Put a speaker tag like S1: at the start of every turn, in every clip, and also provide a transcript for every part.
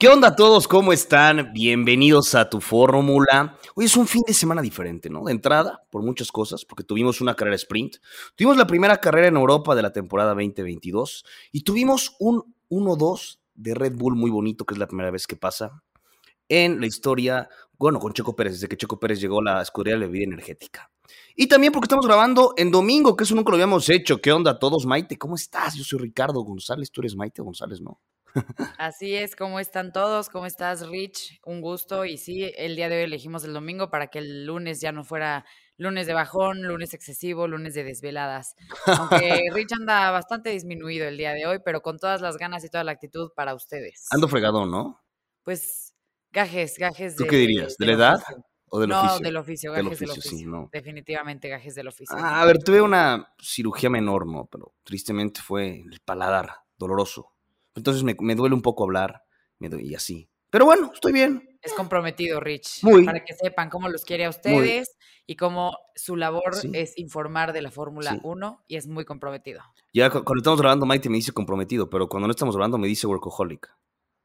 S1: ¿Qué onda a todos? ¿Cómo están? Bienvenidos a tu fórmula. Hoy es un fin de semana diferente, ¿no? De entrada, por muchas cosas, porque tuvimos una carrera sprint, tuvimos la primera carrera en Europa de la temporada 2022 y tuvimos un 1-2 de Red Bull muy bonito, que es la primera vez que pasa en la historia, bueno, con Checo Pérez, desde que Checo Pérez llegó a la escudería de la vida energética. Y también porque estamos grabando en domingo, que eso nunca lo habíamos hecho. ¿Qué onda a todos, Maite? ¿Cómo estás? Yo soy Ricardo González, tú eres Maite González, ¿no?
S2: Así es, ¿cómo están todos? ¿Cómo estás, Rich? Un gusto. Y sí, el día de hoy elegimos el domingo para que el lunes ya no fuera lunes de bajón, lunes excesivo, lunes de desveladas. Aunque Rich anda bastante disminuido el día de hoy, pero con todas las ganas y toda la actitud para ustedes.
S1: Ando fregado, ¿no?
S2: Pues gajes, gajes
S1: de. ¿Tú qué dirías? ¿De, la edad? ¿O del
S2: no,
S1: oficio?
S2: del oficio, gajes del oficio. Sí, no. Definitivamente gajes del oficio.
S1: Ah, a ver, tuve una cirugía menor, ¿no? Pero tristemente fue el paladar, doloroso. Entonces me, me duele un poco hablar me y así. Pero bueno, estoy bien.
S2: Es comprometido, Rich.
S1: Muy.
S2: Para que sepan cómo los quiere a ustedes y cómo su labor es informar de la Fórmula 1 y es muy comprometido.
S1: Ya cuando estamos grabando, Maite me dice comprometido, pero cuando no estamos grabando me dice workaholic.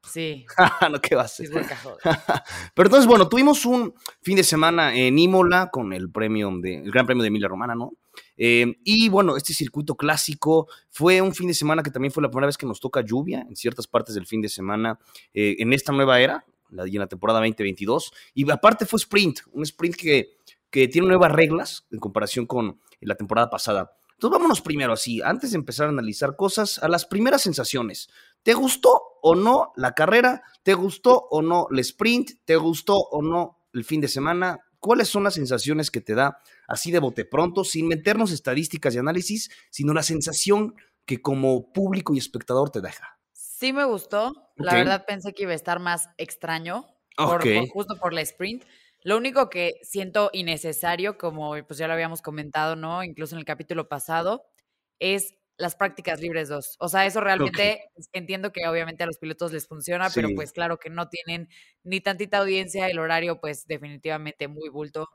S2: Sí.
S1: no, ¿qué va a ser? Pero entonces, bueno, tuvimos un fin de semana en Imola con el premio de, el Gran Premio de Emilia Romana, ¿no? Eh, y bueno, este circuito clásico fue un fin de semana que también fue la primera vez que nos toca lluvia en ciertas partes del fin de semana eh, en esta nueva era, la, en la temporada 2022. Y aparte fue sprint, un sprint que, que tiene nuevas reglas en comparación con la temporada pasada. Entonces vámonos primero así, antes de empezar a analizar cosas, a las primeras sensaciones. ¿Te gustó o no la carrera? ¿Te gustó o no el sprint? ¿Te gustó o no el fin de semana? ¿Cuáles son las sensaciones que te da así de bote pronto, sin meternos estadísticas y análisis, sino la sensación que como público y espectador te deja?
S2: Sí me gustó. La verdad pensé que iba a estar más extraño, justo por la sprint. Lo único que siento innecesario, como pues ya lo habíamos comentado, ¿no? Incluso en el capítulo pasado, es las prácticas libres 2. O sea, eso realmente entiendo que obviamente a los pilotos les funciona, pero pues claro que no tienen ni tantita audiencia, el horario pues definitivamente muy bulto.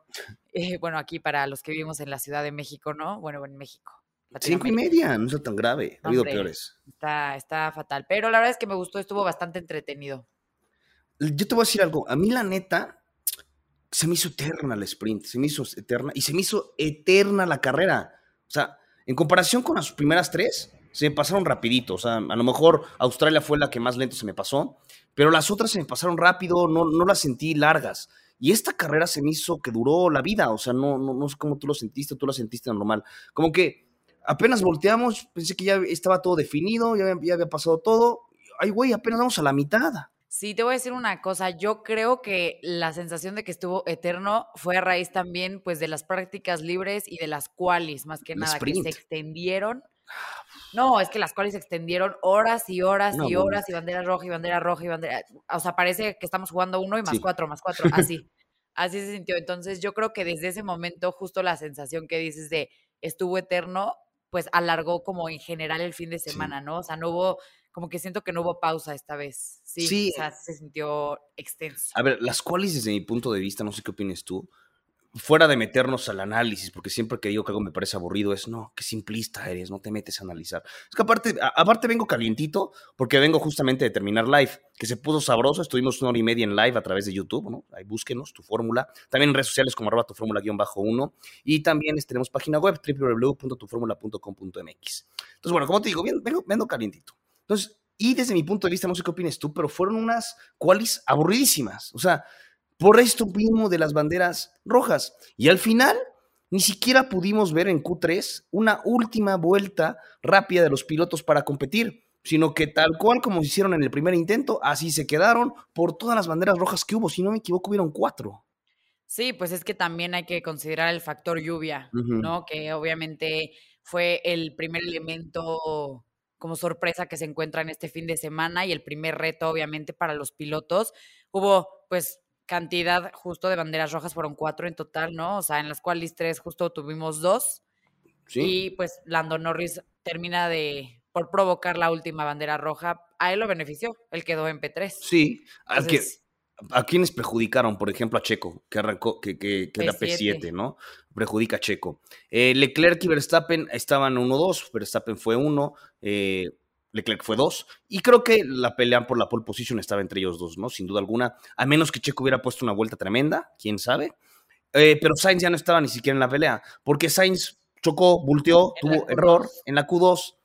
S2: Eh, bueno, aquí para los que vivimos en la Ciudad de México, ¿no? Bueno, en México.
S1: Cinco y media, no es tan grave, ha habido peores.
S2: Está, está fatal, pero la verdad es que me gustó, estuvo bastante entretenido.
S1: Yo te voy a decir algo, a mí la neta, se me hizo eterna el sprint, se me hizo eterna y se me hizo eterna la carrera. O sea, en comparación con las primeras tres, se me pasaron rapidito. O sea, a lo mejor Australia fue la que más lento se me pasó, pero las otras se me pasaron rápido, no, no las sentí largas. Y esta carrera se me hizo que duró la vida. O sea, no, no, no sé cómo tú lo sentiste, tú lo sentiste normal. Como que apenas volteamos, pensé que ya estaba todo definido, ya, ya había pasado todo. Ay, güey, apenas vamos a la mitad.
S2: Sí, te voy a decir una cosa, yo creo que la sensación de que estuvo eterno fue a raíz también pues de las prácticas libres y de las qualis, más que nada, que se extendieron. No, es que las cuales se extendieron horas y horas y horas y bandera roja y bandera roja y bandera, o sea, parece que estamos jugando uno y más cuatro, más cuatro, así. así se sintió. Entonces yo creo que desde ese momento justo la sensación que dices de estuvo eterno, pues alargó como en general el fin de semana, ¿no? O sea, no hubo como que siento que no hubo pausa esta vez. Sí, o sea, se sintió extenso.
S1: A ver, las cuales desde mi punto de vista, no sé qué opinas tú, fuera de meternos al análisis, porque siempre que digo que algo me parece aburrido es, no, qué simplista eres, no te metes a analizar. Es que aparte, aparte vengo calientito, porque vengo justamente de terminar live, que se puso sabroso, estuvimos una hora y media en live a través de YouTube, ¿no? Ahí búsquenos, tu fórmula, también en redes sociales como arroba tu fórmula-1, y también tenemos página web www.tuformula.com.mx. Entonces, bueno, como te digo, vengo, vengo calientito. Entonces, y desde mi punto de vista, no sé qué opinas tú, pero fueron unas qualis aburridísimas. O sea, por esto mismo de las banderas rojas. Y al final, ni siquiera pudimos ver en Q3 una última vuelta rápida de los pilotos para competir, sino que tal cual como hicieron en el primer intento, así se quedaron por todas las banderas rojas que hubo. Si no me equivoco, hubieron cuatro.
S2: Sí, pues es que también hay que considerar el factor lluvia, ¿no? Que obviamente fue el primer elemento como sorpresa que se encuentra en este fin de semana y el primer reto, obviamente, para los pilotos. Hubo, pues, cantidad justo de banderas rojas, fueron cuatro en total, ¿no? O sea, en las cuales tres justo tuvimos dos. Sí. Y pues Lando Norris termina de, por provocar la última bandera roja, a él lo benefició, él quedó en P3.
S1: Sí, ¿A quiénes perjudicaron? Por ejemplo, a Checo, que arrancó, que, que, que era P7, ¿no? Perjudica a Checo. Eh, Leclerc y Verstappen estaban 1-2, Verstappen fue 1. Eh, Leclerc fue dos. Y creo que la pelea por la pole position estaba entre ellos dos, ¿no? Sin duda alguna. A menos que Checo hubiera puesto una vuelta tremenda, quién sabe. Eh, pero Sainz ya no estaba ni siquiera en la pelea, porque Sainz chocó, volteó, tuvo error en la Q2,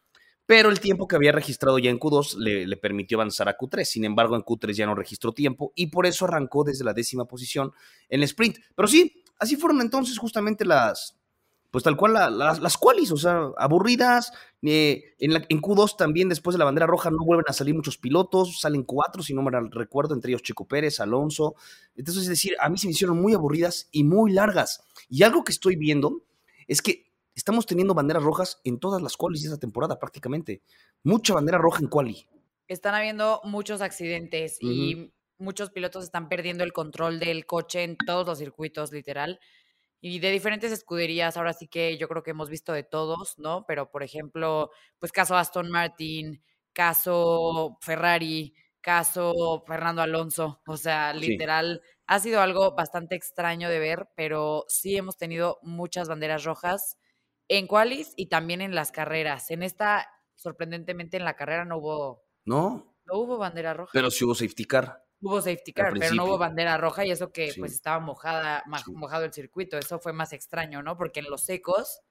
S1: pero el tiempo que había registrado ya en Q2 le, permitió avanzar a Q3. Sin embargo, en Q3 ya no registró tiempo y por eso arrancó desde la décima posición en el sprint. Pero sí, así fueron entonces justamente las, pues tal cual las qualis, o sea, aburridas. Eh, en, en, Q2 también, después de la bandera roja, no vuelven a salir muchos pilotos, salen cuatro, si no me recuerdo, entre ellos Checo Pérez, Alonso. Entonces, es decir, a mí se me hicieron muy aburridas y muy largas. Y algo que estoy viendo es que estamos teniendo banderas rojas en todas las qualis de esta temporada, prácticamente. Mucha bandera roja en quali.
S2: Están habiendo muchos accidentes y muchos pilotos están perdiendo el control del coche en todos los circuitos, literal y de diferentes escuderías, ahora sí que yo creo que hemos visto de todos, ¿no? Pero, por ejemplo, pues caso Aston Martin, caso Ferrari, caso Fernando Alonso, o sea, literal, ha sido algo bastante extraño de ver, pero sí hemos tenido muchas banderas rojas en qualis y también en las carreras. En esta, sorprendentemente, en la carrera no hubo...
S1: ¿No?
S2: No hubo bandera roja.
S1: Pero sí hubo safety car.
S2: Hubo safety car, pero no hubo bandera roja y eso que pues estaba mojada, mojado el circuito. Eso fue más extraño, ¿no? Porque en los secos,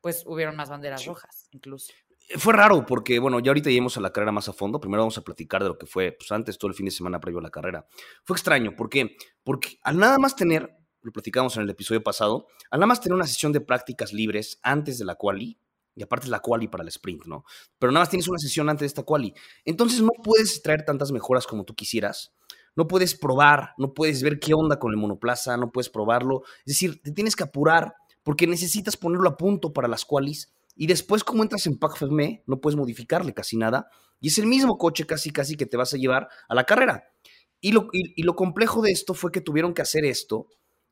S2: pues hubieron más banderas rojas, incluso.
S1: Eh, fue raro porque, bueno, ya ahorita lleguemos a la carrera más a fondo. Primero vamos a platicar de lo que fue, pues antes, todo el fin de semana previo a la carrera. Fue extraño, ¿por qué? Porque al nada más tener, lo platicamos en el episodio pasado, al nada más tener una sesión de prácticas libres antes de la quali, y aparte es la quali para el sprint, ¿no? Pero nada más tienes una sesión antes de esta quali. Entonces no puedes traer tantas mejoras como tú quisieras. No puedes probar, no puedes ver qué onda con el monoplaza, no puedes probarlo. Es decir, te tienes que apurar porque necesitas ponerlo a punto para las qualis. Y después, como entras en Pack Fermé, no puedes modificarle casi nada. Y es el mismo coche casi, casi que te vas a llevar a la carrera. Y lo, y, lo complejo de esto fue que tuvieron que hacer esto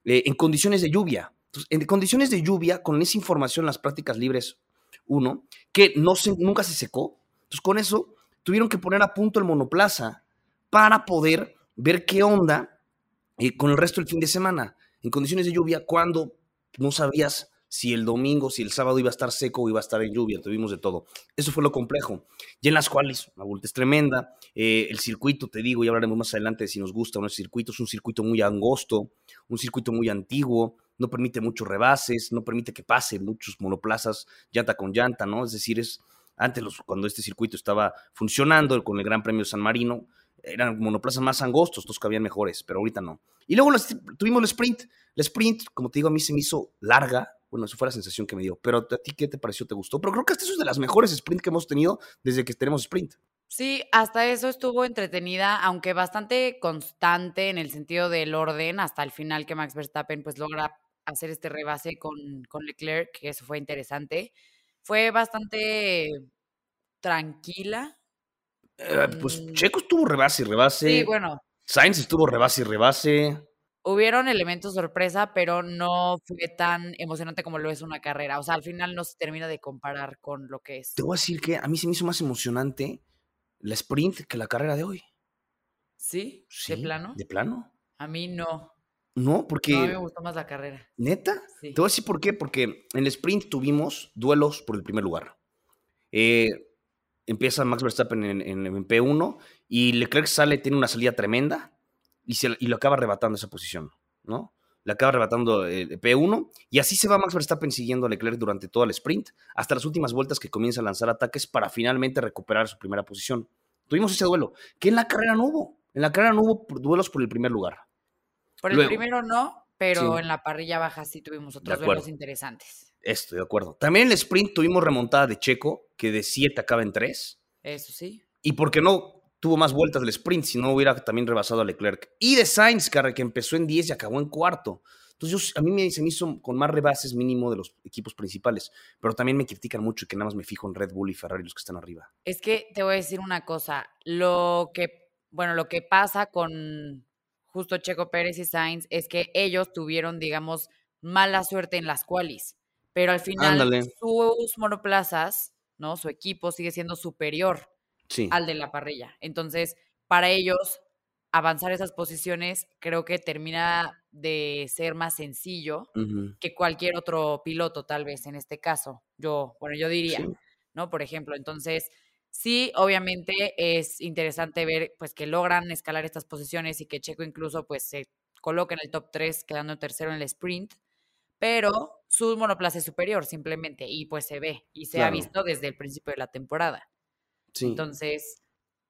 S1: eh, en condiciones de lluvia. en condiciones de lluvia, con esa información, las prácticas libres uno, que no se, nunca se secó. Entonces, con eso tuvieron que poner a punto el monoplaza para poder ver qué onda eh, con el resto del fin de semana, en condiciones de lluvia, cuando no sabías si el domingo, si el sábado iba a estar seco o iba a estar en lluvia, tuvimos de todo. Eso fue lo complejo. Y en las cuales la vuelta es tremenda, eh, el circuito, te digo, y hablaremos más adelante de si nos gusta o no circuito, es un circuito muy angosto, un circuito muy antiguo, no permite muchos rebases, no permite que pase muchos monoplazas llanta con llanta, ¿no? Es decir, es antes cuando este circuito estaba funcionando con el Gran Premio San Marino, eran monoplazas más angostos, que habían mejores, pero ahorita no. Y luego tuvimos el sprint. El sprint, como te digo, a mí se me hizo larga. Bueno, eso fue la sensación que me dio. Pero a ti, ¿qué te pareció? ¿Te gustó? Pero creo que esta es de las mejores sprint que hemos tenido desde que tenemos sprint.
S2: Sí, hasta eso estuvo entretenida, aunque bastante constante en el sentido del orden, hasta el final que Max Verstappen pues logra hacer este rebase con, con Leclerc, que eso fue interesante. Fue bastante tranquila.
S1: Eh, pues. Checo estuvo rebase y rebase.
S2: Sí, bueno.
S1: Sainz estuvo rebase y rebase.
S2: Hubieron elementos sorpresa, pero no fue tan emocionante como lo es una carrera. O sea, al final no se termina de comparar con lo que es.
S1: Te voy a decir que a mí se me hizo más emocionante la sprint que la carrera de hoy.
S2: ¿Sí? sí de plano?
S1: ¿De plano?
S2: A mí no.
S1: No, porque.
S2: No, me gustó más la carrera.
S1: ¿Neta? Sí. Te voy a decir por qué. Porque en el sprint tuvimos duelos por el primer lugar. Eh, empieza Max Verstappen en, P1 y Leclerc sale, tiene una salida tremenda y, se, y lo acaba arrebatando esa posición, ¿no? Le acaba arrebatando el eh, P1 y así se va Max Verstappen siguiendo a Leclerc durante todo el sprint, hasta las últimas vueltas que comienza a lanzar ataques para finalmente recuperar su primera posición. Tuvimos ese duelo, que en la carrera no hubo. En la carrera no hubo duelos por el primer lugar.
S2: Por el primero no, pero en la parrilla baja sí tuvimos otros duelos interesantes.
S1: Estoy de acuerdo. También en el sprint tuvimos remontada de Checo, que de 7 acaba en 3.
S2: Eso sí.
S1: Y porque no tuvo más vueltas del sprint, si no hubiera también rebasado a Leclerc. Y de Sainz, que empezó en 10 y acabó en cuarto. Entonces, a mí me, se me hizo con más rebases mínimo de los equipos principales, pero también me critican mucho y que nada más me fijo en Red Bull y Ferrari los que están arriba.
S2: Es que te voy a decir una cosa, lo que, bueno, lo que pasa con justo Checo Pérez y Sainz es que ellos tuvieron, digamos, mala suerte en las qualis, pero al final sus monoplazas, ¿no? Su equipo sigue siendo superior al de la parrilla. Entonces, para ellos, avanzar esas posiciones creo que termina de ser más sencillo que cualquier otro piloto, tal vez en este caso. Yo, bueno, yo diría, ¿no? Por ejemplo, entonces Sí, obviamente es interesante ver pues que logran escalar estas posiciones y que Checo incluso pues se coloca en el top 3 quedando tercero en el sprint, pero su monoplaza es superior simplemente y pues se ve y se ha visto desde el principio de la temporada. Entonces,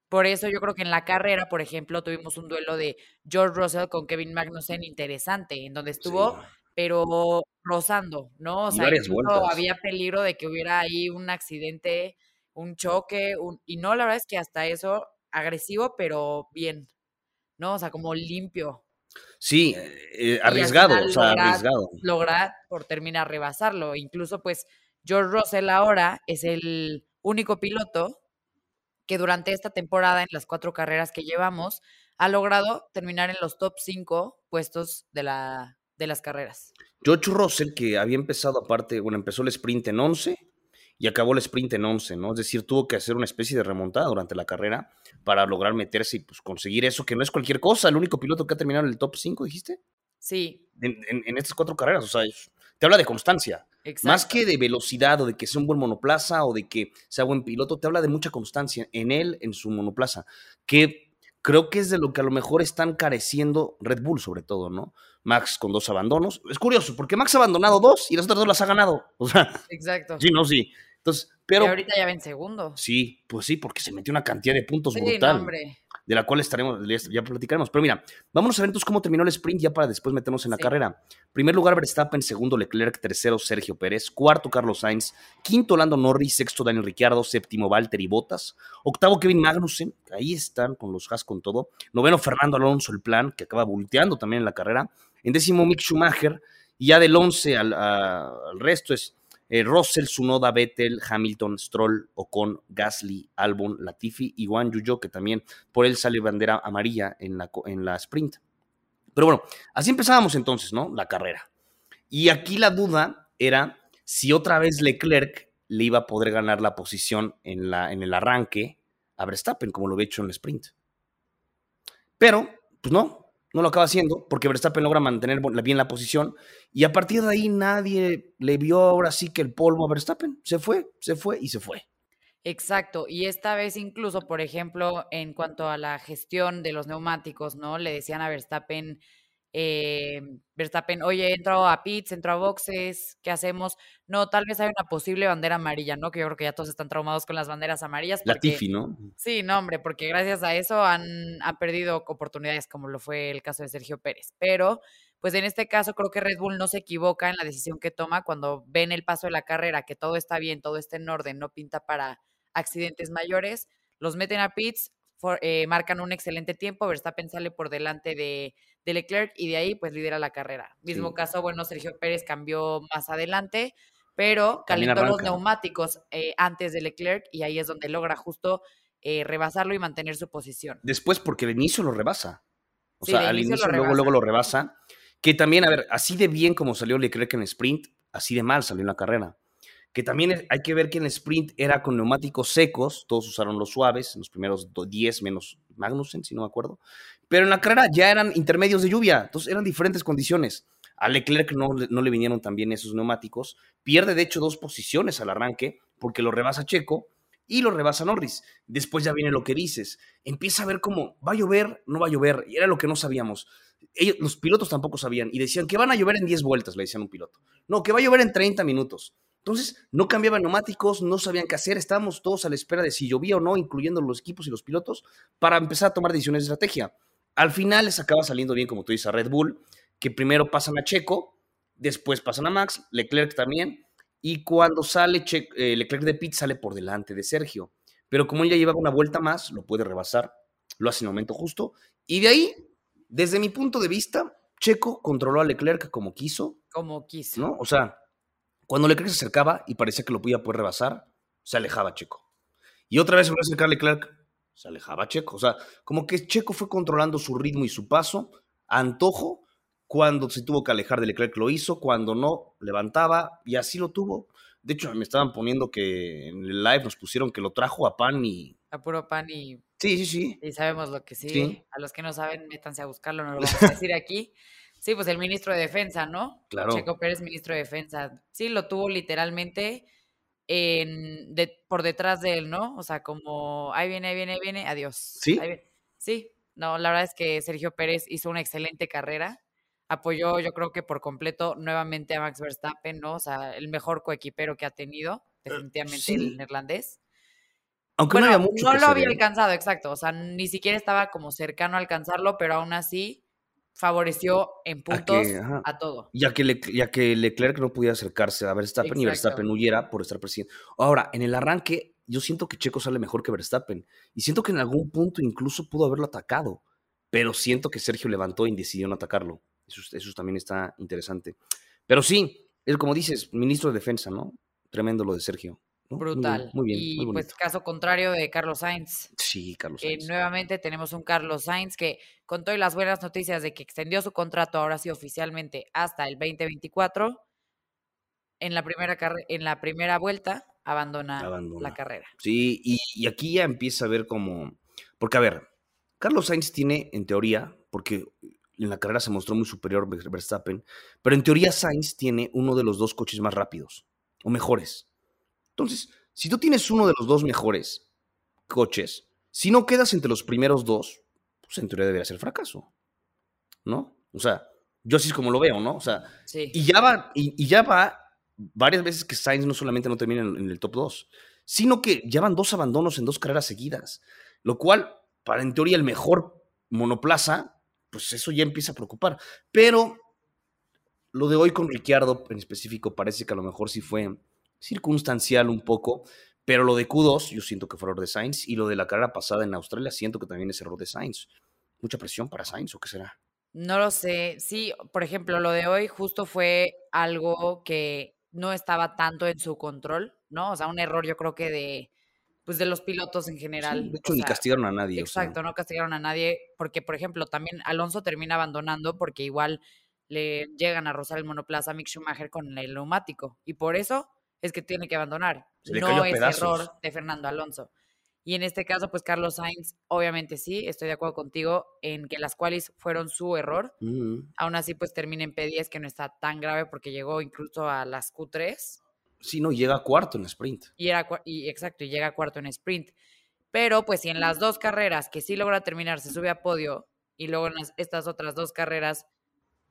S2: por eso yo creo que en la carrera, por ejemplo, tuvimos un duelo de George Russell con Kevin Magnussen interesante, en donde estuvo, pero rozando, ¿no? O sea, había peligro de que hubiera ahí un accidente, un choque, y no, la verdad es que hasta eso, agresivo, pero bien, ¿no? O sea, como limpio.
S1: Sí, eh, arriesgado, o sea, arriesgado.
S2: Lograr por terminar rebasarlo. Incluso, pues, George Russell ahora es el único piloto que durante esta temporada, en las cuatro carreras que llevamos, ha logrado terminar en los top cinco puestos de, la, de las carreras.
S1: George Russell, que había empezado aparte, bueno, empezó el sprint en 11 y acabó el sprint en 11, ¿no? Es decir, tuvo que hacer una especie de remontada durante la carrera para lograr meterse y pues, conseguir eso, que no es cualquier cosa. El único piloto que ha terminado en el top 5, dijiste.
S2: Sí.
S1: En, estas cuatro carreras, o sea, te habla de constancia. Más que de velocidad o de que sea un buen monoplaza o de que sea buen piloto, te habla de mucha constancia en él, en su monoplaza, que creo que es de lo que a lo mejor están careciendo Red Bull sobre todo, ¿no? Max con dos abandonos. Es curioso, porque Max ha abandonado dos y las otras dos las ha ganado. O sea,
S2: Exacto.
S1: Sí, no, sí. Entonces, pero... Y
S2: ahorita ya ven segundo.
S1: Sí, pues sí, porque se metió una cantidad de puntos sí, brutal. de la cual estaremos, ya platicaremos. Pero mira, vámonos a ver entonces cómo terminó el sprint ya para después meternos en la carrera. Primer lugar Verstappen, segundo Leclerc, tercero Sergio Pérez, cuarto Carlos Sainz, quinto Lando Norris, sexto Daniel Ricciardo, séptimo Valtteri Bottas, octavo Kevin Magnussen, ahí están con los Haas con todo, noveno Fernando Alonso, el plan, que acaba volteando también en la carrera, en décimo Mick Schumacher, y ya del once al, al resto es eh, Russell, Sunoda, Vettel, Hamilton, Stroll, Ocon, Gasly, Albon, Latifi y Juan Yuyo, que también por él sale bandera amarilla en la, en la sprint. Pero bueno, así empezábamos entonces, ¿no? La carrera. Y aquí la duda era si otra vez Leclerc le iba a poder ganar la posición en, la, en el arranque a Verstappen, como lo había hecho en el sprint. Pero, pues no, no lo acaba haciendo porque Verstappen logra mantener bien la posición y a partir de ahí nadie le vio ahora sí que el polvo a Verstappen. Se fue, se fue y se fue.
S2: Exacto, y esta vez incluso, por ejemplo, en cuanto a la gestión de los neumáticos, ¿no? Le decían a Verstappen, eh, Verstappen, oye, entro a pits, entro a boxes, ¿qué hacemos? No, tal vez hay una posible bandera amarilla, ¿no? Que yo creo que ya todos están traumados con las banderas amarillas.
S1: la Tifi, ¿no?
S2: Sí, no, hombre, porque gracias a eso han, perdido oportunidades, como lo fue el caso de Sergio Pérez. Pero, pues en este caso creo que Red Bull no se equivoca en la decisión que toma cuando ven el paso de la carrera, que todo está bien, todo está en orden, no pinta para accidentes mayores, los meten a pits, eh, marcan un excelente tiempo, Verstappen sale por delante de, Leclerc y de ahí pues lidera la carrera. Mismo caso, bueno, Sergio Pérez cambió más adelante, pero calentó los neumáticos eh, antes de Leclerc y ahí es donde logra justo eh, rebasarlo y mantener su posición.
S1: Después porque al inicio lo rebasa. O sea, al inicio, luego, luego lo rebasa. Que también, a ver, así de bien como salió Leclerc en sprint, así de mal salió en la carrera que también hay que ver que en el sprint era con neumáticos secos, todos usaron los suaves, en los primeros 10 menos Magnussen, si no me acuerdo, pero en la carrera ya eran intermedios de lluvia, entonces eran diferentes condiciones. A Leclerc no, no le vinieron también esos neumáticos, pierde de hecho dos posiciones al arranque, porque lo rebasa Checo y lo rebasa Norris. Después ya viene lo que dices, empieza a ver cómo va a llover, no va a llover, y era lo que no sabíamos. Ellos, los pilotos tampoco sabían y decían que van a llover en 10 vueltas, le decían un piloto. No, que va a llover en 30 minutos. Entonces, no cambiaban neumáticos, no sabían qué hacer, estábamos todos a la espera de si llovía o no, incluyendo los equipos y los pilotos, para empezar a tomar decisiones de estrategia. Al final les acaba saliendo bien, como tú dices, a Red Bull, que primero pasan a Checo, después pasan a Max, Leclerc también, y cuando sale eh, Leclerc de pit sale por delante de Sergio. Pero como él ya llevaba una vuelta más, lo puede rebasar, lo hace en el momento justo, y de ahí, desde mi punto de vista, Checo controló a Leclerc como quiso.
S2: Como quiso.
S1: ¿No? O sea, cuando Leclerc se acercaba y parecía que lo podía poder rebasar, se alejaba Checo. Y otra vez se volvió a acercar Leclerc, se alejaba Checo. O sea, como que Checo fue controlando su ritmo y su paso antojo. Cuando se tuvo que alejar de Leclerc lo hizo, cuando no, levantaba y así lo tuvo. De hecho, me estaban poniendo que en el live nos pusieron que lo trajo a pan y.
S2: A puro pan y.
S1: Sí, sí, sí.
S2: Y sabemos lo que sí. A los que no saben, métanse a buscarlo, no lo vamos a decir aquí. Sí, pues el ministro de Defensa, ¿no?
S1: Claro.
S2: Checo Pérez, ministro de Defensa. Sí, lo tuvo literalmente en, por detrás de él, ¿no? O sea, como, ahí viene, ahí viene, ahí viene, adiós.
S1: Sí.
S2: Sí, no, la verdad es que Sergio Pérez hizo una excelente carrera. Apoyó, yo creo que por completo, nuevamente a Max Verstappen, ¿no? O sea, el mejor coequipero que ha tenido, eh, definitivamente el neerlandés.
S1: Aunque no había mucho.
S2: No lo había alcanzado, exacto. O sea, ni siquiera estaba como cercano a alcanzarlo, pero aún así favoreció en puntos a, todo.
S1: Ya que, Le, ya que Leclerc no podía acercarse a Verstappen y Verstappen huyera por estar presidente. Ahora, en el arranque, yo siento que Checo sale mejor que Verstappen. Y siento que en algún punto incluso pudo haberlo atacado. Pero siento que Sergio levantó y decidió no atacarlo. Eso, eso también está interesante. Pero sí, él, como dices, ministro de Defensa, ¿no? Tremendo lo de Sergio.
S2: Brutal. Muy bien. y pues caso contrario de Carlos Sainz.
S1: Sí, Carlos Sainz.
S2: nuevamente tenemos un Carlos Sainz que con todas las buenas noticias de que extendió su contrato ahora sí oficialmente hasta el 2024, en la primera, en la primera vuelta abandona, la carrera.
S1: Sí, y, y, aquí ya empieza a ver como... Porque a ver, Carlos Sainz tiene, en teoría, porque en la carrera se mostró muy superior Verstappen, pero en teoría Sainz tiene uno de los dos coches más rápidos, o mejores. Entonces, si tú tienes uno de los dos mejores coches, si no quedas entre los primeros dos, pues en teoría debería ser fracaso. ¿No? O sea, yo así es como lo veo, ¿no? O sea, y ya va, y, ya va varias veces que Sainz no solamente no termina en, el top 2, sino que ya van dos abandonos en dos carreras seguidas, lo cual, para en teoría el mejor monoplaza, pues eso ya empieza a preocupar. Pero lo de hoy con Ricciardo en específico parece que a lo mejor sí fue circunstancial un poco, pero lo de Q2 yo siento que fue error de Sainz y lo de la carrera pasada en Australia siento que también es error de Sainz. ¿Mucha presión para Sainz o qué será?
S2: No lo sé. Sí, por ejemplo, lo de hoy justo fue algo que no estaba tanto en su control, ¿no? O sea, un error yo creo que de pues de los pilotos en general.
S1: de hecho, ni castigaron a nadie.
S2: Exacto, no castigaron a nadie, porque, por ejemplo, también Alonso termina abandonando porque igual le llegan a rozar el monoplaza a Mick Schumacher con el neumático. Y por eso es que tiene que abandonar. no es error de Fernando Alonso. Y en este caso, pues Carlos Sainz, obviamente sí, estoy de acuerdo contigo en que las cuales fueron su error. Aún así, pues termina en P10, que no está tan grave porque llegó incluso a las Q3.
S1: Sí, no, llega a cuarto en sprint.
S2: Y, era, y exacto, y llega a cuarto en sprint. Pero pues si en las dos carreras que sí logra terminar se sube a podio y luego en estas otras dos carreras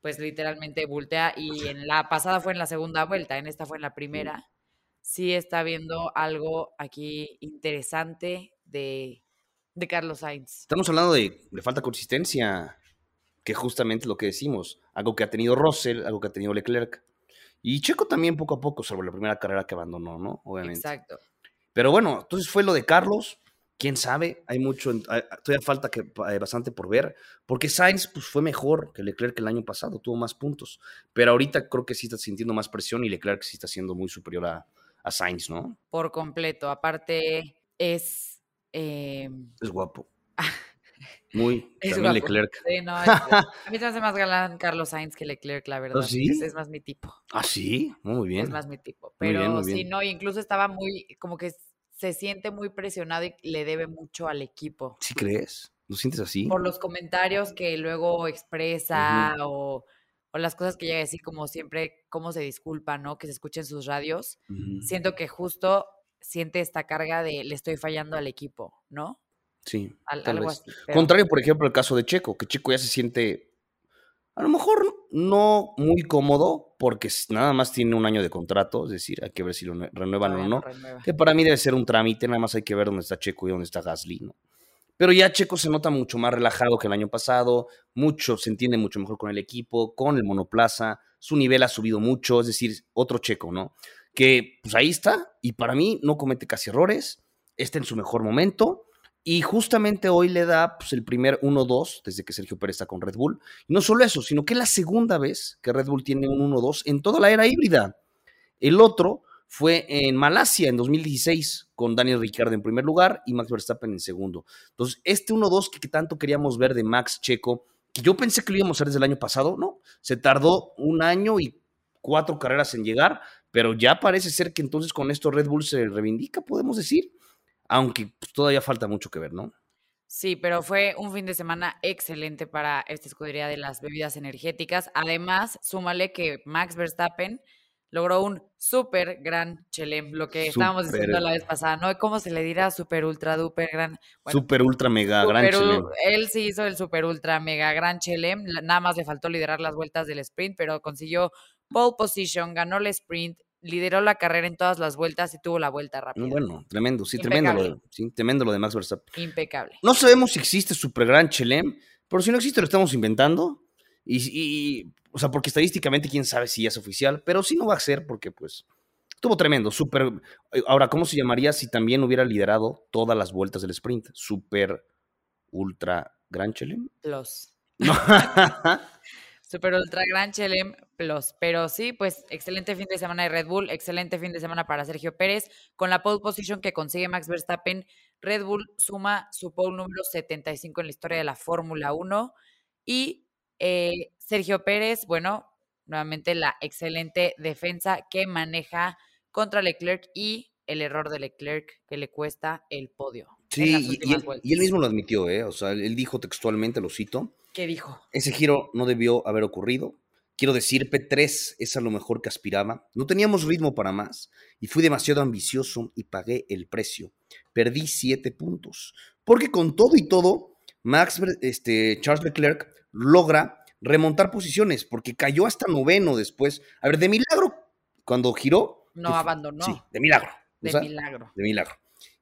S2: pues literalmente voltea y en la pasada fue en la segunda vuelta, en esta fue en la primera sí está viendo algo aquí interesante de, Carlos Sainz.
S1: Estamos hablando de, de falta consistencia, que justamente lo que decimos, algo que ha tenido Russell, algo que ha tenido Leclerc. Y Checo también poco a poco, sobre la primera carrera que abandonó, ¿no? Obviamente.
S2: Exacto.
S1: Pero bueno, entonces fue lo de Carlos. Quién sabe, hay mucho, todavía falta que, eh, bastante por ver, porque Sainz pues, fue mejor que Leclerc el año pasado, tuvo más puntos, pero ahorita creo que sí está sintiendo más presión y Leclerc sí está siendo muy superior a, a Sainz, ¿no?
S2: Por completo. Aparte, es. Em,
S1: es guapo. Muy. también Leclerc.
S2: Sí, no, a mí me hace más galán Carlos Sainz que Leclerc, la verdad.
S1: ¿Ah, sí?
S2: Es, más mi tipo.
S1: Ah, sí, muy bien.
S2: Es más mi tipo. Pero sí, no, incluso estaba muy, como que se siente muy presionado y le debe mucho al equipo.
S1: ¿Sí crees? ¿Lo sientes así?
S2: Por los comentarios que luego expresa o o las cosas que llega a decir, como siempre, cómo se disculpa, ¿no? Que se escuchen sus radios. Siento que justo siente esta carga de le estoy fallando al equipo, ¿no?
S1: Sí. algo así. Contrario, por ejemplo, el caso de Checo, que Checo ya se siente a lo mejor no muy cómodo, porque nada más tiene un año de contrato, es decir, hay que ver si lo renuevan o no. que para mí debe ser un trámite, nada más hay que ver dónde está Checo y dónde está Gasly, ¿no? Pero ya Checo se nota mucho más relajado que el año pasado, mucho, se entiende mucho mejor con el equipo, con el monoplaza, su nivel ha subido mucho, es decir, otro Checo, ¿no? Que pues ahí está y para mí no comete casi errores, está en su mejor momento y justamente hoy le da pues, el primer 1-2 desde que Sergio Pérez está con Red Bull. No solo eso, sino que es la segunda vez que Red Bull tiene un 1-2 en toda la era híbrida. El otro fue en Malasia en 2016 con Daniel Ricciardo en primer lugar y Max Verstappen en segundo. Entonces, este 1-2 que, tanto queríamos ver de Max Checo, que yo pensé que lo íbamos a ver desde el año pasado, no, se tardó un año y cuatro carreras en llegar, pero ya parece ser que entonces con esto Red Bull se reivindica, podemos decir, aunque pues, todavía falta mucho que ver, ¿no?
S2: Sí, pero fue un fin de semana excelente para esta escudería de las bebidas energéticas. Además, súmale que Max Verstappen logró un súper gran chelem, lo que estábamos diciendo la vez pasada, ¿no? ¿Cómo se le dirá? Súper ultra duper gran.
S1: super ultra mega gran chelem.
S2: Él sí hizo el super ultra mega gran chelem, nada más le faltó liderar las vueltas del sprint, pero consiguió pole position, ganó el sprint, lideró la carrera en todas las vueltas y tuvo la vuelta rápida.
S1: Bueno, tremendo, sí, tremendo lo, de, sí, tremendo lo de Max Verstappen.
S2: Impecable.
S1: No sabemos si existe super gran chelem, pero si no existe lo estamos inventando. Y, o sea, porque estadísticamente quién sabe si es oficial, pero sí no va a ser porque pues estuvo tremendo, súper... Eh, ahora, ¿cómo se llamaría si también hubiera liderado todas las vueltas del sprint? Super, ultra, gran chelem.
S2: Plus. Super Ultra Gran Chelem Plus. Pero sí, pues excelente fin de semana de Red Bull, excelente fin de semana para Sergio Pérez. Con la pole position que consigue Max Verstappen, Red Bull suma su pole número 75 en la historia de la Fórmula 1. Y eh, Sergio Pérez, bueno, nuevamente la excelente defensa que maneja contra Leclerc y el error de Leclerc que le cuesta el podio.
S1: Sí, y, él, mismo lo admitió, ¿eh? O sea, él dijo textualmente, lo cito.
S2: ¿Qué dijo?
S1: Ese giro no debió haber ocurrido. Quiero decir, P3 es a lo mejor que aspiraba. No teníamos ritmo para más y fui demasiado ambicioso y pagué el precio. Perdí siete puntos. Porque con todo y todo, Max, este, Charles Leclerc logra remontar posiciones porque cayó hasta noveno después. A ver, de milagro, cuando giró.
S2: No abandonó.
S1: Sí, de milagro.
S2: De milagro.
S1: De milagro.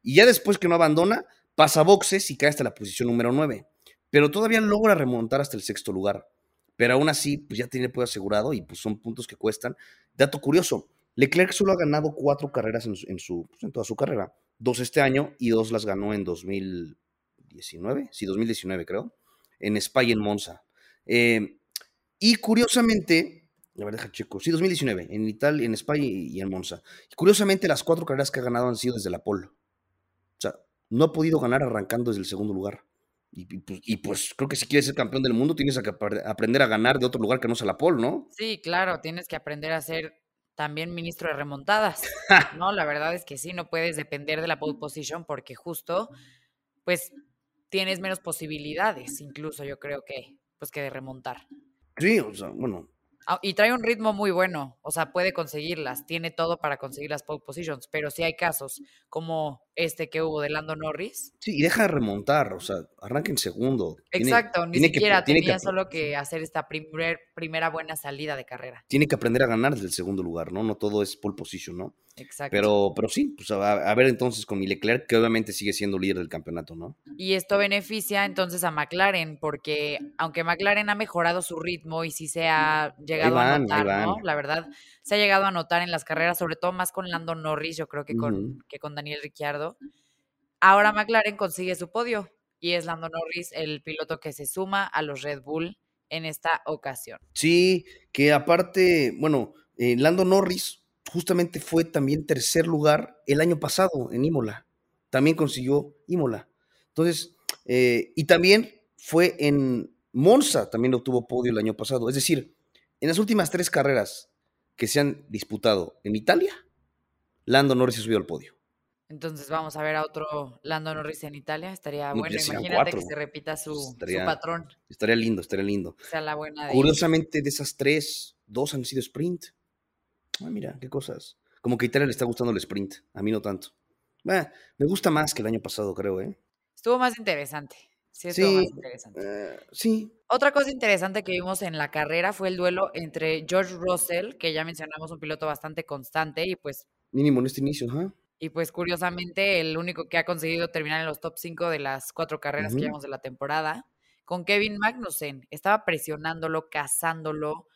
S1: Y ya después que no abandona, pasa boxes y cae hasta la posición número 9. Pero todavía logra remontar hasta el sexto lugar. Pero aún así, pues ya tiene el asegurado y pues son puntos que cuestan. Dato curioso, Leclerc solo ha ganado cuatro carreras en, su, pues, en toda su carrera. Dos este año y dos las ganó en 2019. Sí, 2019 creo. En Spa y en Monza. Eh, y curiosamente, la verdad, chico, sí, 2019, en Italia, en España y en Monza. Y curiosamente, las cuatro carreras que ha ganado han sido desde la pole. O sea, no ha podido ganar arrancando desde el segundo lugar. Pues, y, pues, creo que si quieres ser campeón del mundo tienes que aprender a ganar de otro lugar que no sea la pole, ¿no?
S2: Sí, claro, tienes que aprender a ser también ministro de remontadas. no, la verdad es que sí, no puedes depender de la pole position porque justo, pues, tienes menos posibilidades, incluso yo creo que, pues, que de remontar.
S1: Sí, o sea, bueno,
S2: Ah, y trae un ritmo muy bueno, o sea, puede conseguirlas, tiene todo para conseguir las pole positions, pero sí hay casos como este que hubo de Lando Norris.
S1: Sí, y deja de remontar, o sea, arranca en segundo.
S2: Exacto, ni siquiera tenía solo que hacer esta primera buena salida de carrera.
S1: Tiene que aprender a ganar desde el segundo lugar, ¿no? No todo es pole position, ¿no?
S2: Exacto.
S1: Pero, pero sí, pues a, ver entonces con Leclerc, que obviamente sigue siendo líder del campeonato, ¿no?
S2: Y esto beneficia entonces a McLaren, porque aunque McLaren ha mejorado su ritmo y sí se ha llegado a notar, ¿no? La verdad, se ha llegado a notar en las carreras, sobre todo más con Lando Norris, yo creo que con, que con Daniel Ricciardo. Ahora McLaren consigue su podio y es Lando Norris el piloto que se suma a los Red Bull en esta ocasión.
S1: Sí, que aparte, bueno, eh, Lando Norris justamente fue también tercer lugar el año pasado en Imola. También consiguió Imola. Entonces, eh, y también fue en Monza, también obtuvo podio el año pasado. Es decir, en las últimas tres carreras que se han disputado en Italia, Lando Norris subió al podio.
S2: Entonces vamos a ver a otro Lando Norris en Italia. Estaría bueno. Imagínate que se repita su, patrón.
S1: Estaría lindo, estaría lindo.
S2: Sea la buena
S1: Curiosamente, de esas tres, dos han sido sprint. Ah, mira, qué cosas. Como que a Italia le está gustando el sprint, a mí no tanto. me gusta más que el año pasado, creo, ¿eh?
S2: Estuvo más interesante. Sí, estuvo más interesante.
S1: Eh, sí.
S2: Otra cosa interesante que vimos en la carrera fue el duelo entre George Russell, que ya mencionamos, un piloto bastante constante y pues...
S1: Mínimo en este inicio, ¿ah?
S2: Y pues curiosamente, el único que ha conseguido terminar en los top 5 de las cuatro carreras que llevamos de la temporada, con Kevin Magnussen. Estaba presionándolo, cazándolo,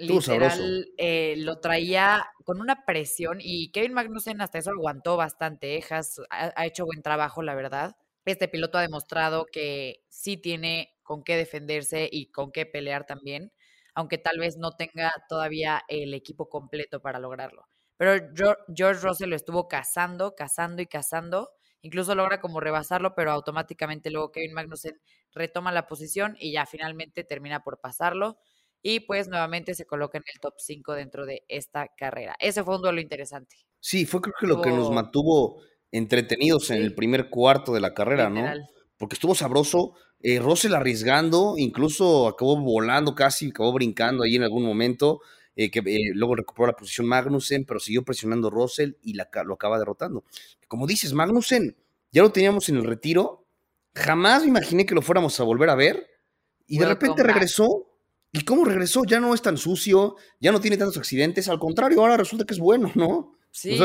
S2: literal eh, lo traía con una presión y Kevin Magnussen hasta eso aguantó bastante. ¿eh? ha, hecho buen trabajo, la verdad. Este piloto ha demostrado que sí tiene con qué defenderse y con qué pelear también, aunque tal vez no tenga todavía el equipo completo para lograrlo. Pero George Russell lo estuvo cazando, cazando y cazando. Incluso logra como rebasarlo, pero automáticamente luego Kevin Magnussen retoma la posición y ya finalmente termina por pasarlo y pues nuevamente se coloca en el top 5 dentro de esta carrera. Ese fue un duelo interesante.
S1: Sí, fue creo que lo que nos mantuvo entretenidos en el primer cuarto de la carrera, ¿no? Porque estuvo sabroso, eh, Russell arriesgando, incluso acabó volando casi, acabó brincando ahí en algún momento. Eh, que eh, luego recuperó la posición Magnussen, pero siguió presionando Russell y la, lo acaba derrotando. Como dices, Magnussen ya lo teníamos en el retiro, jamás me imaginé que lo fuéramos a volver a ver y de repente regresó. ¿Y cómo regresó? Ya no es tan sucio, ya no tiene tantos accidentes, al contrario, ahora resulta que es bueno, ¿no?
S2: Sí,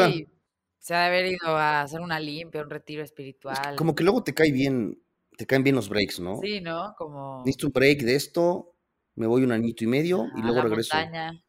S2: se ha de haber ido a hacer una limpia, un retiro espiritual.
S1: como que luego te cae bien, te caen bien los breaks, ¿no?
S2: Sí, ¿no? Como...
S1: Necesito un break de esto, me voy un añito y medio y luego regreso. Montaña.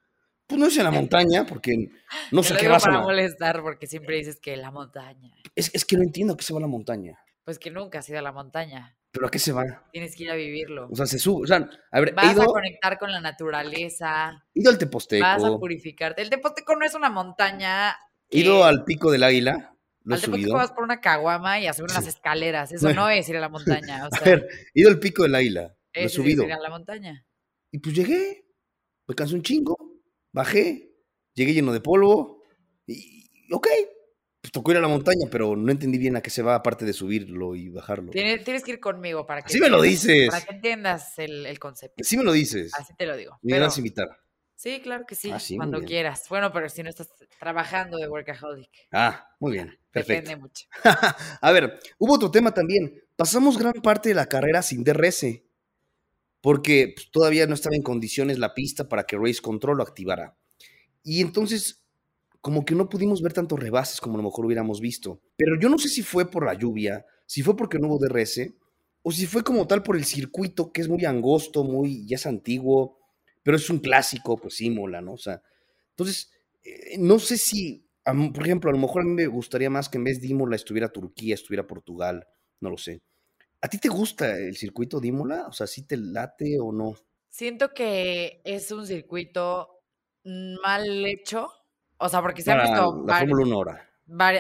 S1: Pues no es en la montaña, porque no sé qué vas
S2: para molestar, porque siempre dices que la montaña.
S1: Es, es que no entiendo a qué se va la montaña.
S2: Pues que nunca has ido a la montaña.
S1: ¿Pero a qué se va?
S2: Tienes que ir a vivirlo.
S1: O sea, se sube. O sea, a ver,
S2: Vas a conectar con la naturaleza.
S1: ido al Teposteco.
S2: Vas a purificarte. El Teposteco no es una montaña.
S1: ido al Pico del Águila.
S2: Lo al Teposteco vas por una caguama y a subir unas escaleras. Eso no es ir a la montaña. O sea,
S1: a ver, ido al Pico del Águila. Lo he subido.
S2: Es ir a la montaña.
S1: Y pues llegué. Me cansé un chingo. Bajé. Llegué lleno de polvo. Y, ok, pues tocó ir a la montaña, pero no entendí bien a qué se va, aparte de subirlo y bajarlo.
S2: Tienes, que ir conmigo para que.
S1: Sí me lo dices.
S2: Para que entiendas el, concepto.
S1: Sí me lo dices.
S2: Así te lo digo.
S1: Me vas a invitar.
S2: Sí, claro que sí, ah, cuando quieras. Bueno, pero si no estás trabajando de workaholic.
S1: Ah, muy bien, perfecto.
S2: Depende mucho.
S1: a ver, hubo otro tema también. Pasamos gran parte de la carrera sin DRS, porque pues, todavía no estaba en condiciones la pista para que Race Control lo activara. Y entonces como que no pudimos ver tantos rebases como a lo mejor hubiéramos visto. Pero yo no sé si fue por la lluvia, si fue porque no hubo DRS, o si fue como tal por el circuito, que es muy angosto, muy, ya es antiguo, pero es un clásico, pues sí, mola, ¿no? O sea, entonces, eh, no sé si, por ejemplo, a lo mejor a mí me gustaría más que en vez de Imola estuviera Turquía, estuviera Portugal, no lo sé. ¿A ti te gusta el circuito de Imola? O sea, ¿sí te late o no?
S2: Siento que es un circuito mal hecho o sea, porque se han visto.
S1: La Fórmula 1 ahora.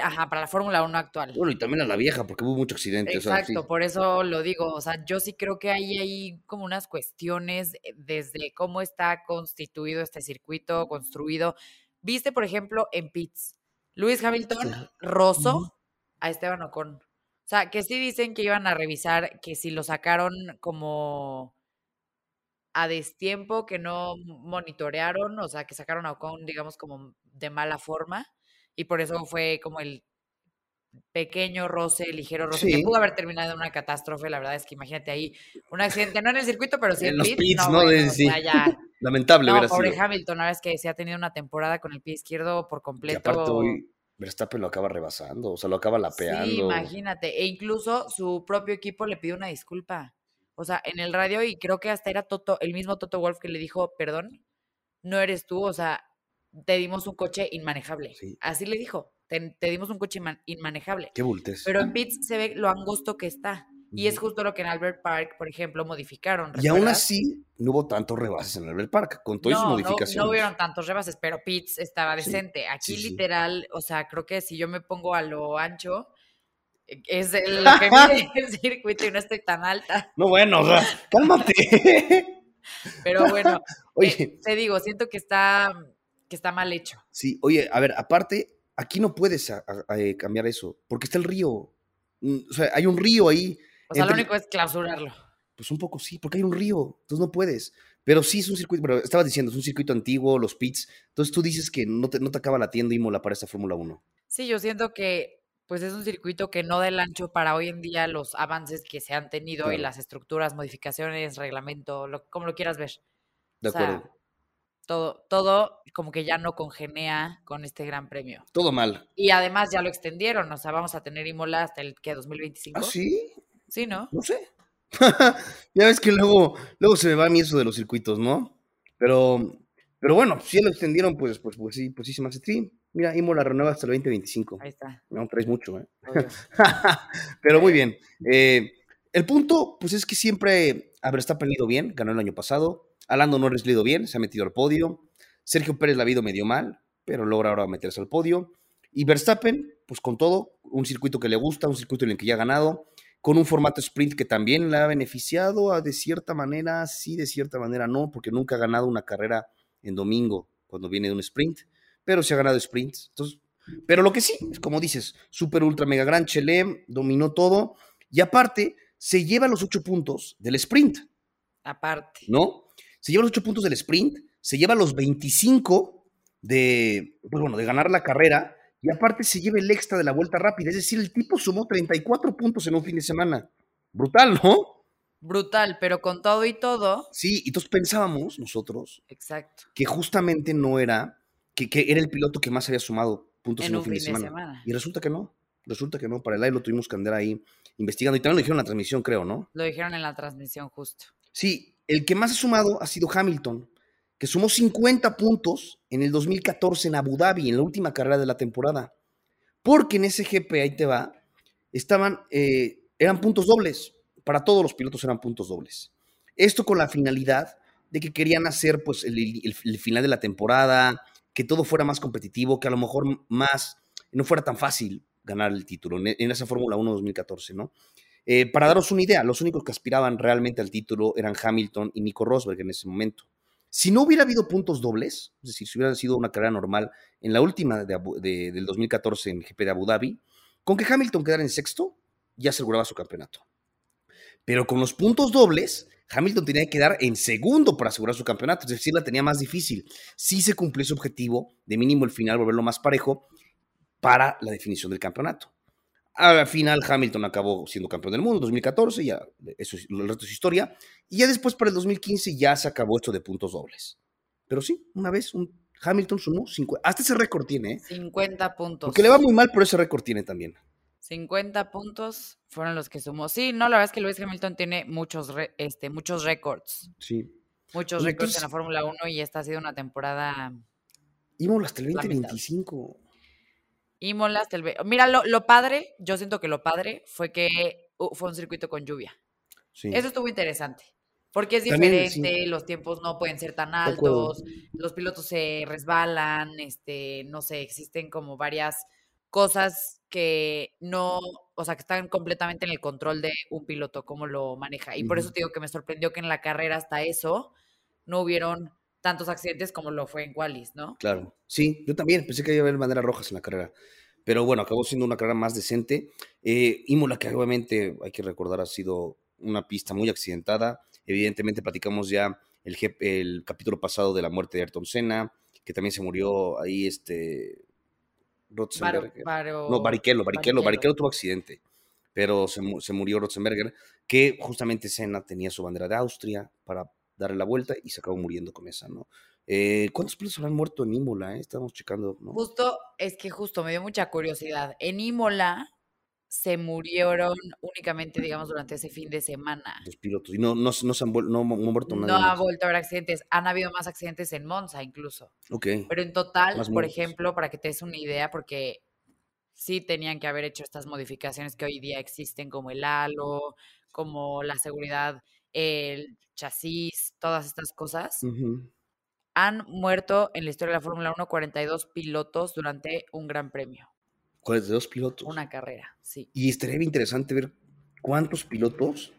S2: ajá, para la Fórmula 1 actual.
S1: Bueno, y también a la vieja, porque hubo muchos accidentes.
S2: Exacto, por eso lo digo. O sea, yo sí creo que hay ahí como unas cuestiones desde cómo está constituido este circuito, construido. Viste, por ejemplo, en Pitts, Luis Hamilton rozó a Esteban Ocon. O sea, que sí dicen que iban a revisar que si lo sacaron como a destiempo, que no monitorearon, o sea, que sacaron a Ocon, digamos, como de mala forma, y por eso fue como el pequeño roce, ligero roce, que pudo haber terminado en una catástrofe, la verdad es que imagínate ahí, un accidente, no en el circuito, pero sí en,
S1: los pits, ¿no? Lamentable,
S2: no, pobre Hamilton, una vez que se ha tenido una temporada con el pie izquierdo por completo.
S1: Verstappen lo acaba rebasando, o sea, lo acaba lapeando. Sí,
S2: imagínate, e incluso su propio equipo le pidió una disculpa o sea, en el radio y creo que hasta era Toto, el mismo Toto Wolf que le dijo, perdón, no eres tú, o sea, te dimos un coche inmanejable. Así le dijo, te, dimos un coche inmanejable.
S1: Qué bultes.
S2: Pero en Pitts se ve lo angosto que está. Y es justo lo que en Albert Park, por ejemplo, modificaron.
S1: Y aún así, no hubo tantos rebases en Albert Park, con todas sus modificaciones.
S2: No, no hubieron tantos rebases, pero Pitts estaba decente. Aquí, literal, o sea, creo que si yo me pongo a lo ancho, es el que mide el circuito y no estoy tan alta.
S1: No, bueno, o sea, cálmate.
S2: Pero bueno, oye, te, digo, siento que está, que está mal hecho.
S1: Sí, oye, a ver, aparte, aquí no puedes eh, cambiar eso, porque está el río. Mm, o sea, hay un río ahí.
S2: O sea, lo único es clausurarlo.
S1: Pues un poco sí, porque hay un río, entonces no puedes. Pero sí es un circuito, pero estabas diciendo, es un circuito antiguo, los pits. Entonces tú dices que no te, no te acaba latiendo Imola para esta Fórmula 1.
S2: Sí, yo siento que pues es un circuito que no da el ancho para hoy en día los avances que se han tenido y las estructuras, modificaciones, reglamento, lo, como lo quieras ver.
S1: De acuerdo.
S2: todo, todo como que ya no congenea con este gran premio.
S1: Todo mal.
S2: Y además ya lo extendieron, o sea, vamos a tener Imola hasta el que 2025.
S1: ¿Ah, sí?
S2: Sí, ¿no?
S1: No sé. ya ves que luego, luego se me va a mí eso de los circuitos, ¿no? Pero, pero bueno, si ya lo extendieron, pues, pues, pues sí, pues sí se me hace stream. Mira, Imola renueva hasta el 2025.
S2: Ahí está.
S1: No, traes mucho, ¿eh? Pero muy bien. Eh, el punto, pues es que siempre a Verstappen le ido bien, ganó el año pasado. A Lando Norris le ido bien, se ha metido al podio. Sergio Pérez la ha ido medio mal, pero logra ahora meterse al podio. Y Verstappen, pues con todo, un circuito que le gusta, un circuito en el que ya ha ganado, con un formato sprint que también le ha beneficiado, de cierta manera, sí, de cierta manera no, porque nunca ha ganado una carrera en domingo cuando viene de un sprint pero se ha ganado sprints. Entonces, pero lo que sí, es como dices, super ultra mega gran Chelem, dominó todo y aparte se lleva los ocho puntos del sprint.
S2: Aparte.
S1: ¿No? Se lleva los ocho puntos del sprint, se lleva los 25 de, pues bueno, de ganar la carrera y aparte se lleva el extra de la vuelta rápida. Es decir, el tipo sumó 34 puntos en un fin de semana. Brutal, ¿no?
S2: Brutal, pero con todo y todo.
S1: Sí, y entonces pensábamos nosotros
S2: Exacto.
S1: que justamente no era, que, que era el piloto que más había sumado puntos en, un, fin, de, semana. Y resulta que no. Resulta que no. Para el live lo tuvimos que andar ahí investigando. Y también lo dijeron en la transmisión, creo, ¿no?
S2: Lo dijeron en la transmisión, justo.
S1: Sí, el que más ha sumado ha sido Hamilton, que sumó 50 puntos en el 2014 en Abu Dhabi, en la última carrera de la temporada. Porque en ese GP, ahí te va, estaban, eh, eran puntos dobles. Para todos los pilotos eran puntos dobles. Esto con la finalidad de que querían hacer pues, el, final de la temporada, que todo fuera más competitivo, que a lo mejor más, no fuera tan fácil ganar el título en, esa Fórmula 1 2014, ¿no? Eh, para daros una idea, los únicos que aspiraban realmente al título eran Hamilton y Nico Rosberg en ese momento. Si no hubiera habido puntos dobles, es decir, si hubiera sido una carrera normal en la última de, del 2014 en GP de Abu Dhabi, con que Hamilton quedara en sexto, ya aseguraba su campeonato. Pero con los puntos dobles, Hamilton tenía que quedar en segundo para asegurar su campeonato, es decir, la tenía más difícil. Sí se cumplió su objetivo de mínimo el final, volverlo más parejo para la definición del campeonato. Al final Hamilton acabó siendo campeón del mundo en 2014, ya eso es, el resto es historia. Y ya después para el 2015 ya se acabó esto de puntos dobles. Pero sí, una vez un Hamilton sumó 50, hasta ese récord tiene. ¿eh?
S2: 50 puntos.
S1: Porque le va muy mal, pero ese récord tiene también.
S2: 50 puntos fueron los que sumó. Sí, no, la verdad es que Lewis Hamilton tiene muchos, este, muchos récords.
S1: Sí.
S2: Muchos récords en la Fórmula 1 y esta ha sido una temporada.
S1: Íbamos hasta el 2025.
S2: Imola hasta el... Mira, lo, padre, yo siento que lo padre fue que uh, fue un circuito con lluvia. Eso estuvo interesante. Porque es diferente, los tiempos no pueden ser tan altos, los pilotos se resbalan, este, no sé, existen como varias cosas que no, o sea, que están completamente en el control de un piloto, cómo lo maneja. Y por eso te digo que me sorprendió que en la carrera hasta eso no hubieron tantos accidentes como lo fue en Wallis, ¿no?
S1: Claro, sí, yo también pensé que iba a haber banderas rojas en la carrera, pero bueno, acabó siendo una carrera más decente. Eh, Imola, que obviamente hay que recordar, ha sido una pista muy accidentada. Evidentemente, platicamos ya el, el capítulo pasado de la muerte de Ayrton Senna, que también se murió ahí este. no, Barrichello, Barrichello, Barrichello tuvo accidente, pero se, se murió Rotzenberger, que justamente Senna tenía su bandera de Austria para darle la vuelta y se acabó muriendo con esa, ¿no? Eh, ¿Cuántos pilotos habrán muerto en Imola? Eh? Estamos checando, ¿no?
S2: Justo, es que justo me dio mucha curiosidad. En Imola se murieron únicamente, digamos, durante ese fin de semana.
S1: Los pilotos. Y no, no, no se han no, muerto nadie.
S2: No ha vuelto a haber accidentes. Han habido más accidentes en Monza, incluso.
S1: Ok.
S2: Pero en total, por ejemplo, para que te des una idea, porque sí tenían que haber hecho estas modificaciones que hoy día existen, como el halo, como la seguridad el chasis, todas estas cosas. Han muerto en la historia de la Fórmula 1 42 pilotos durante un gran premio.
S1: 42 pilotos.
S2: Una carrera, sí.
S1: Y estaría interesante ver cuántos pilotos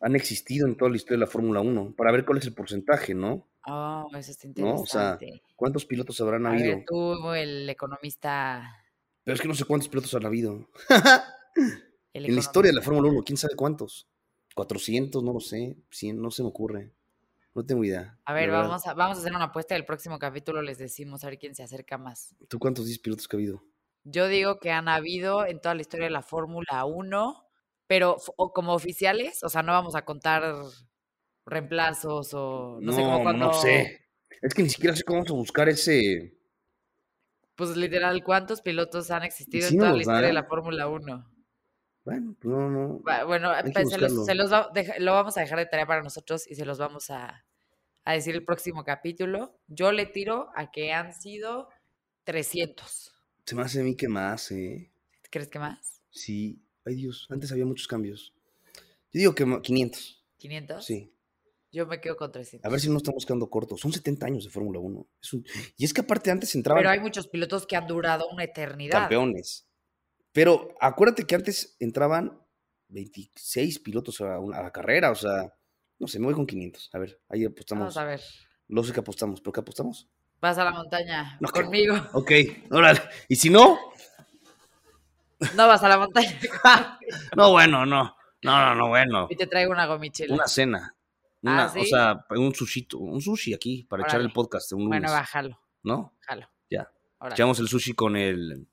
S1: han existido en toda la historia de la Fórmula 1 para ver cuál es el porcentaje, ¿no?
S2: Oh, eso está interesante.
S1: O sea, ¿cuántos pilotos habrán habido?
S2: tú, el economista.
S1: Pero es que no sé cuántos pilotos han habido. en la historia de la Fórmula 1, quién sabe cuántos. 400, no lo sé, 100, no se me ocurre. No tengo idea.
S2: A ver, vamos a, vamos a hacer una apuesta del próximo capítulo, les decimos a ver quién se acerca más.
S1: ¿Tú cuántos 10 pilotos que ha habido?
S2: Yo digo que han habido en toda la historia de la Fórmula 1, pero como oficiales, o sea, no vamos a contar reemplazos o no, sé cómo cuando...
S1: No sé. Es que ni siquiera sé cómo vamos a buscar ese...
S2: Pues literal, ¿cuántos pilotos han existido en toda la historia de la Fórmula 1?
S1: Bueno, pues, no, no.
S2: Bueno, pues, se, los, lo vamos a dejar de tarea para nosotros y se los vamos a, decir el próximo capítulo. Yo le tiro a que han sido 300.
S1: Se me hace a mí que más, ¿eh?
S2: ¿Crees que más?
S1: Sí. Ay Dios, antes había muchos cambios. Yo digo que 500.
S2: ¿500?
S1: Sí.
S2: Yo me quedo con 300.
S1: A ver si no estamos quedando cortos. Son 70 años de Fórmula 1. Y es que aparte antes entraban...
S2: Pero hay muchos pilotos que han durado una eternidad.
S1: Campeones. Pero acuérdate que antes entraban 26 pilotos a, la carrera, o sea, no sé, me voy con 500. A ver, ahí apostamos.
S2: Vamos a ver.
S1: Lo sé que apostamos, pero ¿qué apostamos?
S2: Vas a la montaña conmigo.
S1: Ok, órale. ¿Y si no?
S2: No vas a la montaña.
S1: no, bueno, no. No, no, no, bueno.
S2: Y te traigo una gomichela.
S1: Una cena. Ah, o sea, un sushito, un sushi aquí para echar el podcast un
S2: lunes. Bueno, bájalo.
S1: ¿No?
S2: Jalo.
S1: Ya. Echamos el sushi con el.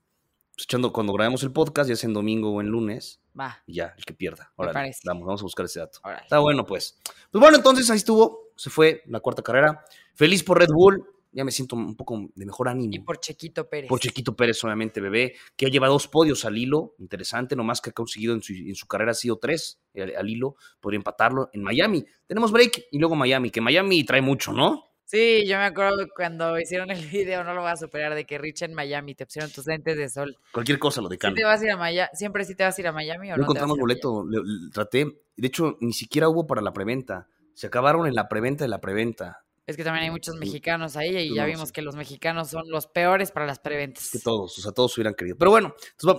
S1: Pues, echando cuando grabemos el podcast, ya sea en domingo o en lunes.
S2: Va.
S1: Y ya, el que pierda. Ahora vamos, vamos a buscar ese dato. Está bueno, pues. Pues bueno, entonces ahí estuvo. Se fue la cuarta carrera. Feliz por Red Bull ya me siento un poco de mejor ánimo.
S2: Y por Chequito Pérez.
S1: Por Chequito Pérez, obviamente, bebé, que ha llevado dos podios al hilo, interesante, nomás que ha conseguido en su, carrera ha sido tres al hilo, podría empatarlo en Miami. Tenemos break y luego Miami, que Miami trae mucho, ¿no?
S2: Sí, yo me acuerdo cuando hicieron el video, no lo voy a superar, de que Rich en Miami te pusieron tus lentes de sol.
S1: Cualquier cosa lo de
S2: ¿Sí te vas a ir a Miami? ¿Siempre sí te vas a ir a Miami o no?
S1: No encontramos boleto, traté, de hecho, ni siquiera hubo para la preventa. Se acabaron en la preventa de la preventa.
S2: Es que también hay muchos mexicanos ahí y ya vimos que los mexicanos son los peores para las preventas.
S1: Que todos, o sea, todos hubieran querido. Pero bueno,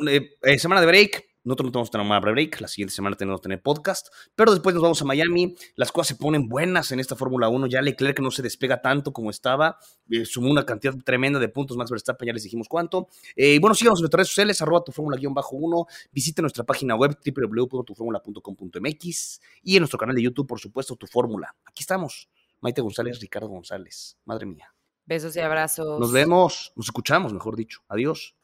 S1: eh, eh, semana de break. Nosotros no tenemos que tener break. La siguiente semana tenemos que tener podcast. Pero después nos vamos a Miami. Las cosas se ponen buenas en esta Fórmula 1. Ya Leclerc no se despega tanto como estaba. Eh, sumó una cantidad tremenda de puntos. Max Verstappen, ya les dijimos cuánto. y bueno, síganos en nuestras redes sociales, arroba tu fórmula-1. Visite nuestra página web www.tuformula.com.mx y en nuestro canal de YouTube, por supuesto, Tu Fórmula. Aquí estamos. Maite González, Ricardo González. Madre mía.
S2: Besos y abrazos.
S1: Nos vemos, nos escuchamos, mejor dicho. Adiós.